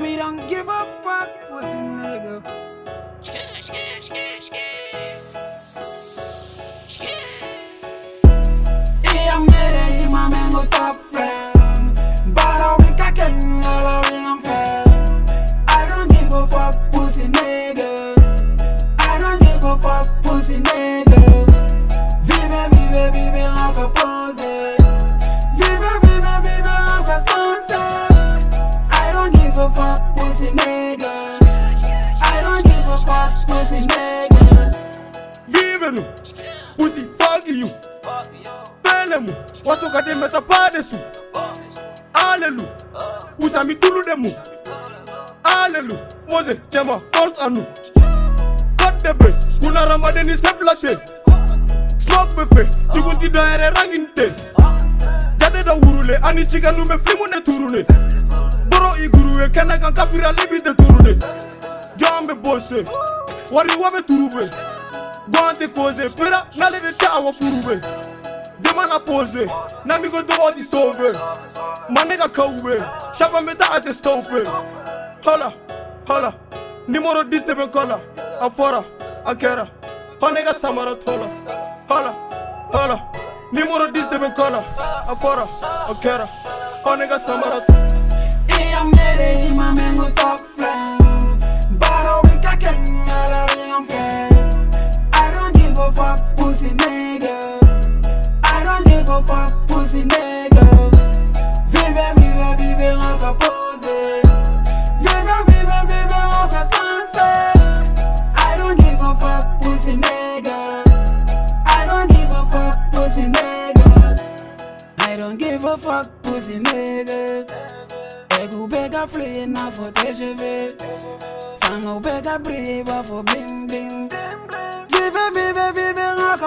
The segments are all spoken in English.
We don't give a fuck, pussy nigga. das nicht merken. Wie wenn du, Pussy, fuck you. Pelemu, waso kade meta padesu. Alelu, usami tulu demu. Alelu, moze, chema, force anu. Cut the break, kuna ramadeni seflate. Smoke buffet, chikunti doere ranginte. Jade da urule, ani chikanu me flimune turune. Boro igurue, kena kan kafira libi de turune. Jambe bose. Wari wabe turube. Gwante koze, pera nale de ta awa furube. Demana pose, na mi go do all the sobe. Kowe, shapa me ate stope. Hola, hola, nimoro dis de ben kola. Afora, akera, honega samara tola. Hola, hola, nimoro dis de ben kola. Afora, akera, honega samara tola. Pussy nigga. I don't give a fuck, pussy nigga. Vive, vive, vive encore posé. Vive, vive, vive encore stancé. I don't give a fuck, pussy nigga. I don't give a fuck, pussy nigga. I don't give a fuck, pussy nigga. Ego bega free na for tes cheveux. Sango bega brille va for bling bling.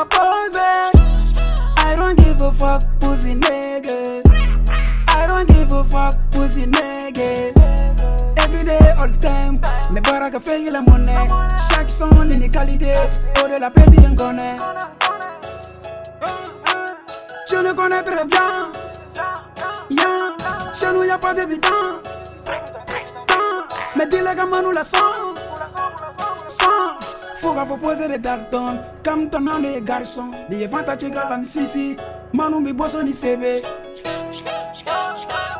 I don't give a fuck, pussy nigga. I don't give a fuck, pussy nigga. Every day, all the time, mes baraques fait la monnaie. Chaque son, une qualité, au de la petite en connaît. Je le connais très bien. Yeah. Chez nous, y'a pas d'évident. Mais dis les gamins, nous la sang. Faut poser des daltons. Comme ton nom. Les. Manu mi bosso ni.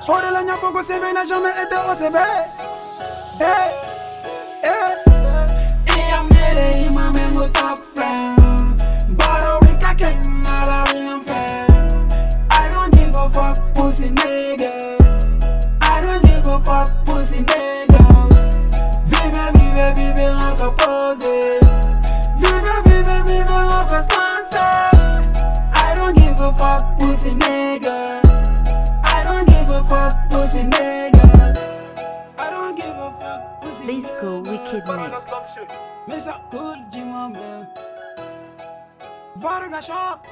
Oh de la nya CB n'a fair. I don't give a fuck, pussy nigga. I don't give a fuck, pussy nigga. Vive, vive, vive encore posé. Vive, pussy nigga. I don't give a fuck, pussy nigga. I don't give a fuck, pussy Disco nigga. Wicked Mix. Mr. Cool Jima man. Varga shop.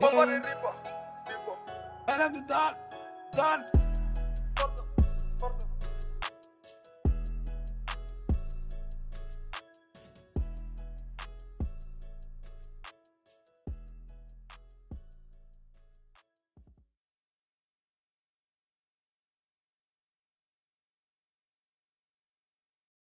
Baba de ripa, ripa. I love the dot, dot.